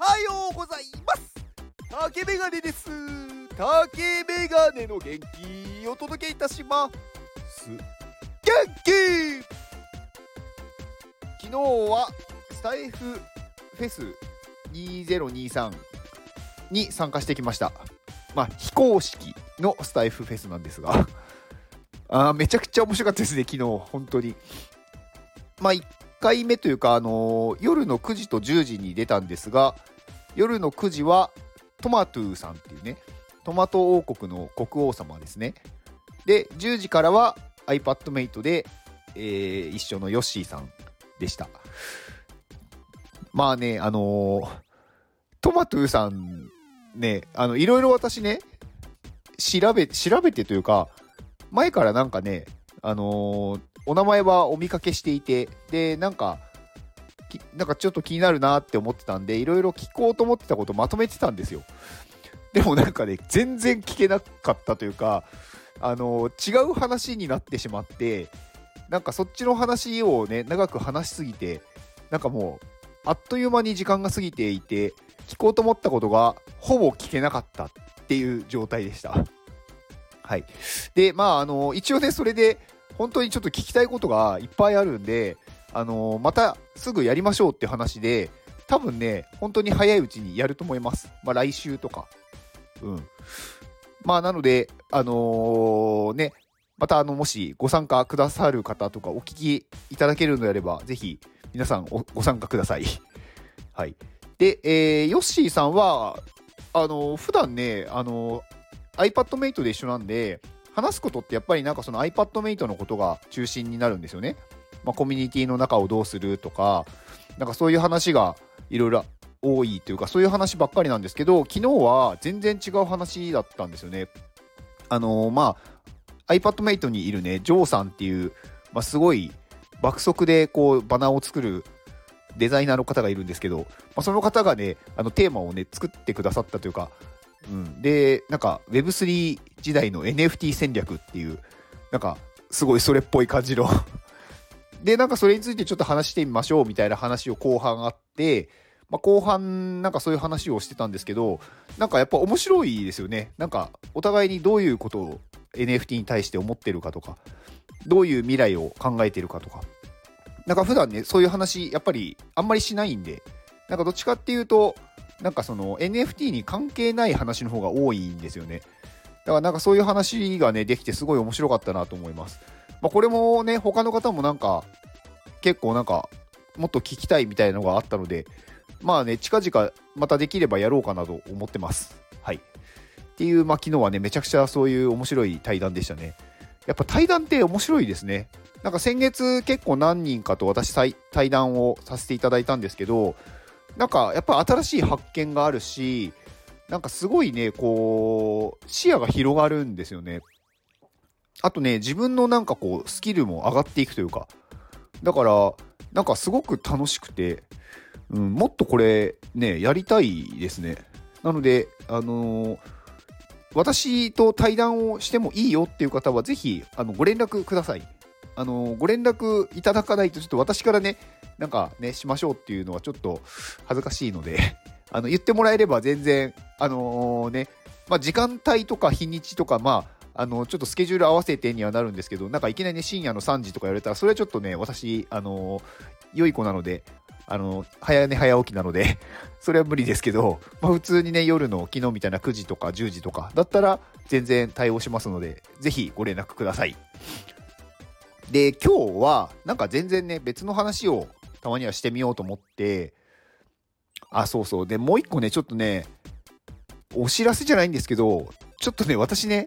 はようございます。竹メガネです。竹メガネの元気お届けいたします。元気!昨日はスタイフフェス2023に参加してきました。まあ非公式のスタイフフェスなんですが。あめちゃくちゃ面白かったですね昨日。本当に。まあ1 1回目というか、あのー、夜の9時と10時に出たんですが夜の9時はトマトゥーさんっていうねトマト王国の国王様ですね。で10時からは iPadMate で、えー、一緒のヨッシーさんでした。まあねあのー、トマトゥーさんねあのいろいろ私ね調べ調べてというか前からなんかねあのー、お名前はお見かけしていてでなんかなんかちょっと気になるなって思ってたんでいろいろ聞こうと思ってたことまとめてたんですよでもなんかね全然聞けなかったというかあの違う話になってしまってなんかそっちの話をね長く話しすぎてなんかもうあっという間に時間が過ぎていて聞こうと思ったことがほぼ聞けなかったっていう状態でした。はい。で、まあ、あの、一応ね、それで、本当にちょっと聞きたいことがいっぱいあるんで、あの、またすぐやりましょうって話で、多分ね、本当に早いうちにやると思います。まあ、来週とか。うん。まあ、なので、あのー、ね、また、あの、もしご参加くださる方とかお聞きいただけるのであれば、ぜひ、皆さんご参加ください。はい。で、えー、ヨッシーさんは、あのー、普段ね、あのー、iPadMate で一緒なんで、話すことってやっぱりなんかその iPadMate のことが中心になるんですよね。まあ、コミュニティの中をどうするとか、なんかそういう話がいろいろ多いというか、そういう話ばっかりなんですけど、昨日は全然違う話だったんですよね。あのー、まあ、iPadMate にいるね、ジョーさんっていう、まあ、すごい爆速でこうバナーを作るデザイナーの方がいるんですけど、まあ、その方がね、あのテーマをね、作ってくださったというか、うん、で、なんか Web3 時代の NFT 戦略っていう、なんかすごいそれっぽい感じの で、なんかそれについてちょっと話してみましょうみたいな話を後半あって、まあ、後半なんかそういう話をしてたんですけど、なんかやっぱ面白いですよね。なんかお互いにどういうことを NFT に対して思ってるかとか、どういう未来を考えてるかとか。なんか普段ね、そういう話やっぱりあんまりしないんで、なんかどっちかっていうと、なんかその NFT に関係ない話の方が多いんですよね。だからなんかそういう話がね、できてすごい面白かったなと思います。まあ、これもね、他の方もなんか、結構なんか、もっと聞きたいみたいなのがあったので、まあね、近々またできればやろうかなと思ってます。はい。っていう、まあ昨日はね、めちゃくちゃそういう面白い対談でしたね。やっぱ対談って面白いですね。なんか先月結構何人かと私対談をさせていただいたんですけど、なんかやっぱ新しい発見があるし、なんかすごいね、こう、視野が広がるんですよね。あとね、自分のなんかこう、スキルも上がっていくというか、だから、なんかすごく楽しくて、うん、もっとこれね、やりたいですね。なので、あのー、私と対談をしてもいいよっていう方は、ぜひ、あの、ご連絡ください。あのー、ご連絡いただかないと、ちょっと私からね、なんかね、しましょうっていうのはちょっと恥ずかしいのであの、言ってもらえれば全然、あのー、ね、まあ、時間帯とか日にちとか、まあ、あの、ちょっとスケジュール合わせてにはなるんですけど、なんかいきなり、ね、深夜の3時とか言われたら、それはちょっとね、私、あの、良い子なので、あの、早寝早起きなので それは無理ですけど、まあ、普通にね、夜の昨日みたいな9時とか10時とかだったら、全然対応しますので、ぜひご連絡ください。で、今日は、なんか全然ね、別の話をたまにはしてみようと思って、あ、そうそう。で、もう一個ね、ちょっとね、お知らせじゃないんですけど、ちょっとね、私ね、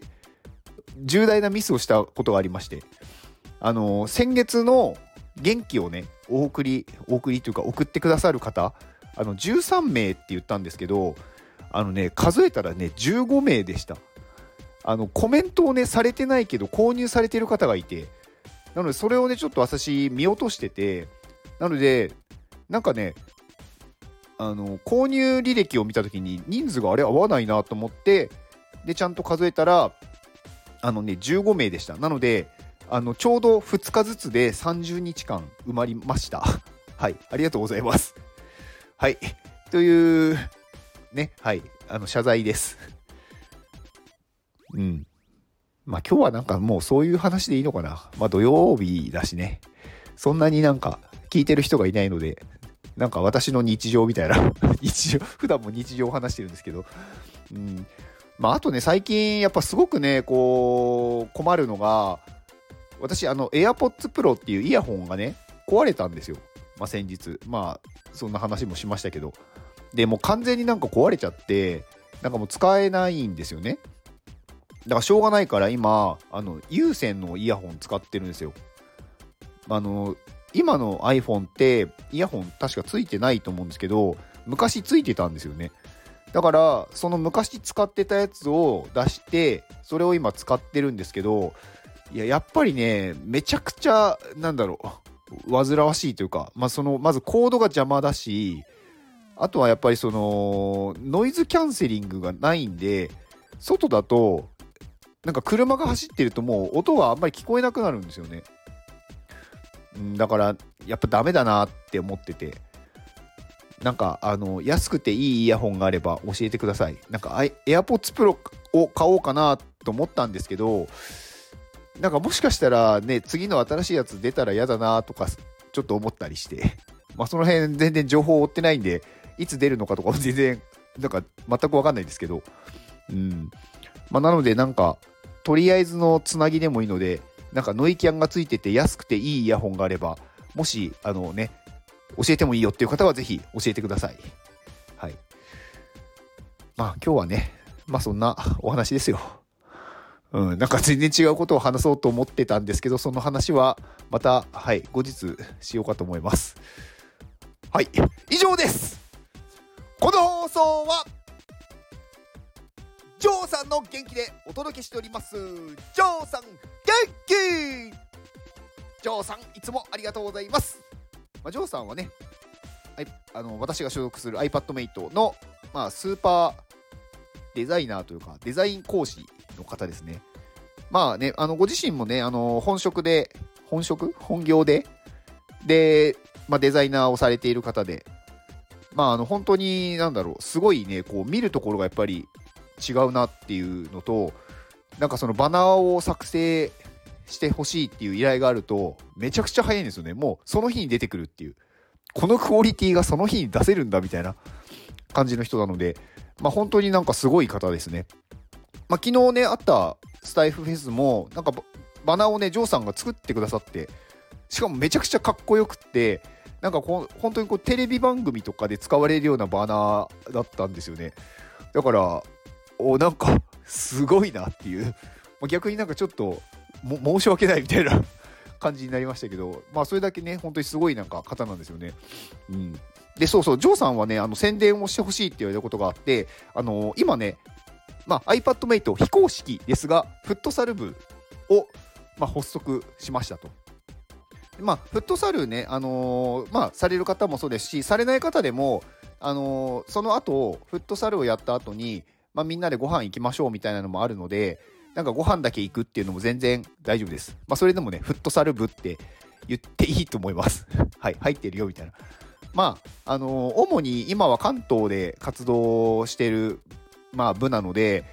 重大なミスをしたことがありまして、あの先月の元気をね、お送り、お送りというか送ってくださる方、あの、13名って言ったんですけど、あのね、数えたらね、15名でした。あの、コメントをね、されてないけど、購入されてる方がいて、なので、それをね、ちょっと私、見落としてて、なので、なんかね、あの、購入履歴を見たときに、人数があれ合わないなと思って、で、ちゃんと数えたら、あのね、15名でした。なので、あの、ちょうど2日ずつで30日間埋まりました。はい、ありがとうございます。はい。という、ね、はい、あの、謝罪です。うん。まあ今日はなんかもうそういう話でいいのかな。まあ土曜日だしね。そんなになんか聞いてる人がいないので、なんか私の日常みたいな、日常、普段も日常を話してるんですけど、うん。まああとね、最近やっぱすごくね、こう、困るのが、私、あの、AirPods Pro っていうイヤホンがね、壊れたんですよ。まあ先日。まあ、そんな話もしましたけど。で、もう完全になんか壊れちゃって、なんかもう使えないんですよね。だからしょうがないから今、あの、有線のイヤホン使ってるんですよ。あの、今の iPhone ってイヤホン確かついてないと思うんですけど、昔ついてたんですよね。だから、その昔使ってたやつを出して、それを今使ってるんですけど、いや、やっぱりね、めちゃくちゃ、なんだろう、煩わしいというか、まあ、その、まずコードが邪魔だし、あとはやっぱりその、ノイズキャンセリングがないんで、外だと、なんか車が走ってるともう音があんまり聞こえなくなるんですよね。だから、やっぱダメだなって思ってて。なんか、あの、安くていいイヤホンがあれば教えてください。なんか、AirPods Pro を買おうかなと思ったんですけど、なんかもしかしたらね、次の新しいやつ出たら嫌だなとか、ちょっと思ったりして、まあその辺全然情報を追ってないんで、いつ出るのかとか全然、なんか全くわかんないんですけど、うん。まあなのでなんか、とりあえずのつなぎでもいいので、なんかノイキャンがついてて安くていいイヤホンがあれば、もし、あのね、教えてもいいよっていう方はぜひ教えてください。はい。まあ今日はね、まあそんなお話ですよ。うん、なんか全然違うことを話そうと思ってたんですけど、その話はまた、はい、後日しようかと思います。はい、以上ですこの放送は、ジョーさんの元気でお届けしております。ジョーさん、元気ジョーさん、いつもありがとうございます。まあ、ジョーさんはね、あいあの私が所属する iPadMate の、まあ、スーパーデザイナーというか、デザイン講師の方ですね。まあね、あのご自身もね、あの本職で、本職？本業で、で、まあ、デザイナーをされている方で、まあ、あの本当に、なんだろう、すごいね、こう見るところがやっぱり違うなっていうのと、なんかそのバナーを作成してほしいっていう依頼があると、めちゃくちゃ早いんですよね。もうその日に出てくるっていう。このクオリティがその日に出せるんだみたいな感じの人なので、まあ本当になんかすごい方ですね。まあ昨日ね、あったスタイフフェスも、なんかバナーをね、ジョーさんが作ってくださって、しかもめちゃくちゃかっこよくって、なんかこう本当にこうテレビ番組とかで使われるようなバナーだったんですよね。だから、おなんかすごいなっていう、ま逆になんかちょっと 申し訳ないみたいな感じになりましたけど、まあそれだけね、本当にすごいなんか方なんですよね。うん。で、そうそう、ジョーさんはね、あの宣伝をしてほしいって言われたことがあって、あの今ね、まあ、iPadMate 非公式ですが、フットサル部を、まあ、発足しましたと。まあ、フットサルね、あのーまあ、される方もそうですし、されない方でも、あのーその後、フットサルをやった後に、まあ、みんなでご飯行きましょうみたいなのもあるので、なんかご飯だけ行くっていうのも全然大丈夫です。まあ、それでもね、フットサル部って言っていいと思います。はい、入ってるよみたいな。まあ、あのー主に今は関東で活動してる、まあ、部なので、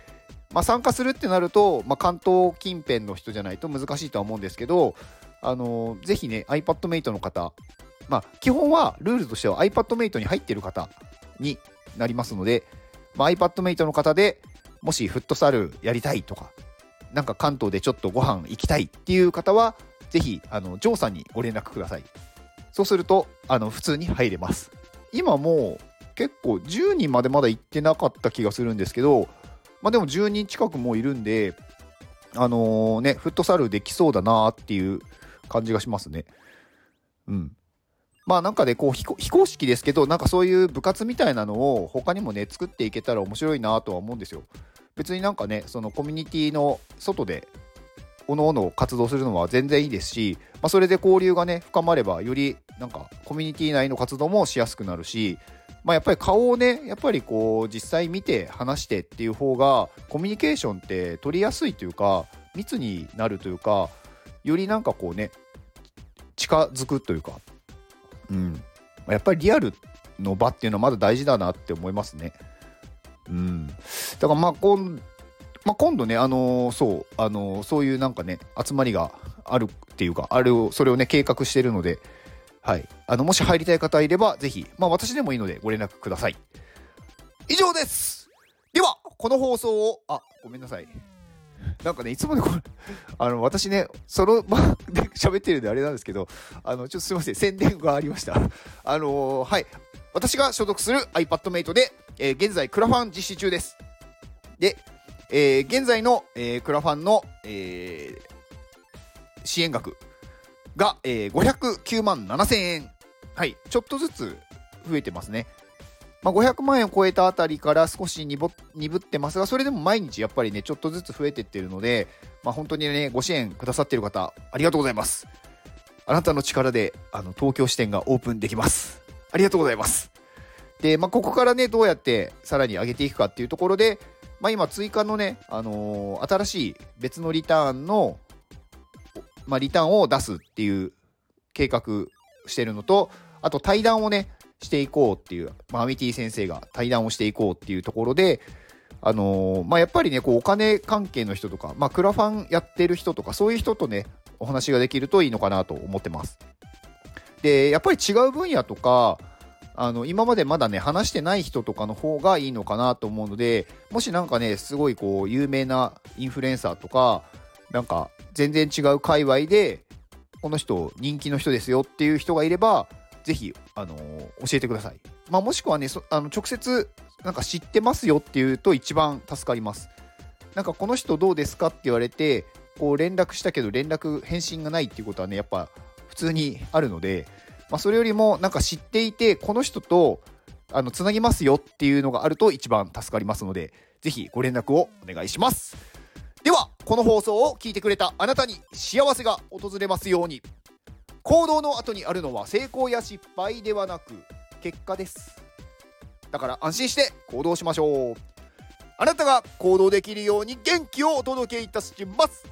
まあ、参加するってなると、まあ、関東近辺の人じゃないと難しいとは思うんですけど、あのーぜひね、iPadMate の方、まあ、基本はルールとしては iPadMate に入ってる方になりますので、まあ、iPadMate の方でもしフットサルやりたいとか、なんか関東でちょっとご飯行きたいっていう方は、ぜひ、あの、ジョーさんにご連絡ください。そうすると、あの、普通に入れます。今もう結構10人までまだ行ってなかった気がするんですけど、まあでも10人近くもいるんで、あのーね、フットサルできそうだなっていう感じがしますね。うん。まあなんかね、こう非非公式ですけど、なんかそういう部活みたいなのを他にもね、作っていけたら面白いなとは思うんですよ。別になんかね、そのコミュニティの外で、おのおの活動するのは全然いいですし、まあ、それで交流がね、深まれば、よりなんかコミュニティ内の活動もしやすくなるし、まあ、やっぱり顔をね、やっぱりこう、実際見て話してっていう方が、コミュニケーションって取りやすいというか、密になるというか、よりなんかこうね、近づくというか、うん。やっぱりリアルの場っていうのはまだ大事だなって思いますね。うん、だからまあ今,、まあ、今度ね、あのー、そう、あのー、そういうなんかね集まりがあるっていうかあれをそれをね計画してるので、はい、あのもし入りたい方いればぜひ、まあ、私でもいいのでご連絡ください。以上ですではこの放送をあごめんなさい。なんかね、いつもね、これ、あの、私ね、その場 で喋ってるんであれなんですけど、あの、ちょっとすいません、宣伝がありました。あのー、はい。私が所属する iPadMate で、えー、現在、クラファン実施中です。で、えー、現在の、えー、クラファンの、えー、支援額が、えー、509万7000円。はい。ちょっとずつ増えてますね。まあ、500万円を超えたあたりから少し鈍ってますが、それでも毎日やっぱりね、ちょっとずつ増えてってるので、まあ、本当にね、ご支援くださってる方、ありがとうございます。あなたの力で、あの、東京支店がオープンできます。ありがとうございます。で、まあ、ここからね、どうやってさらに上げていくかっていうところで、まあ、今、追加のね、あのー、新しい別のリターンの、まあ、リターンを出すっていう計画してるのと、あと対談をね、していこうっていう、まあ、アミティ先生が対談をしていこうっていうところで、あのー、まあ、やっぱりね、こう、お金関係の人とか、まあ、クラファンやってる人とか、そういう人とね、お話ができるといいのかなと思ってます。で、やっぱり違う分野とか、あの、今までまだね、話してない人とかの方がいいのかなと思うので、もしなんかね、すごいこう、有名なインフルエンサーとか、なんか、全然違う界隈で、この人、人気の人ですよっていう人がいれば、ぜひ、あのー、教えてください。まあ、もしくはね、あの直接、なんか知ってますよっていうと一番助かります。なんかこの人どうですかって言われて、こう連絡したけど連絡返信がないっていうことはね、やっぱ普通にあるので、まあ、それよりもなんか知っていて、この人とあのつなぎますよっていうのがあると一番助かりますので、ぜひご連絡をお願いします。では、この放送を聞いてくれたあなたに幸せが訪れますように。行動の後にあるのは成功や失敗ではなく結果ですだから安心して行動しましょうあなたが行動できるように元気をお届けいたします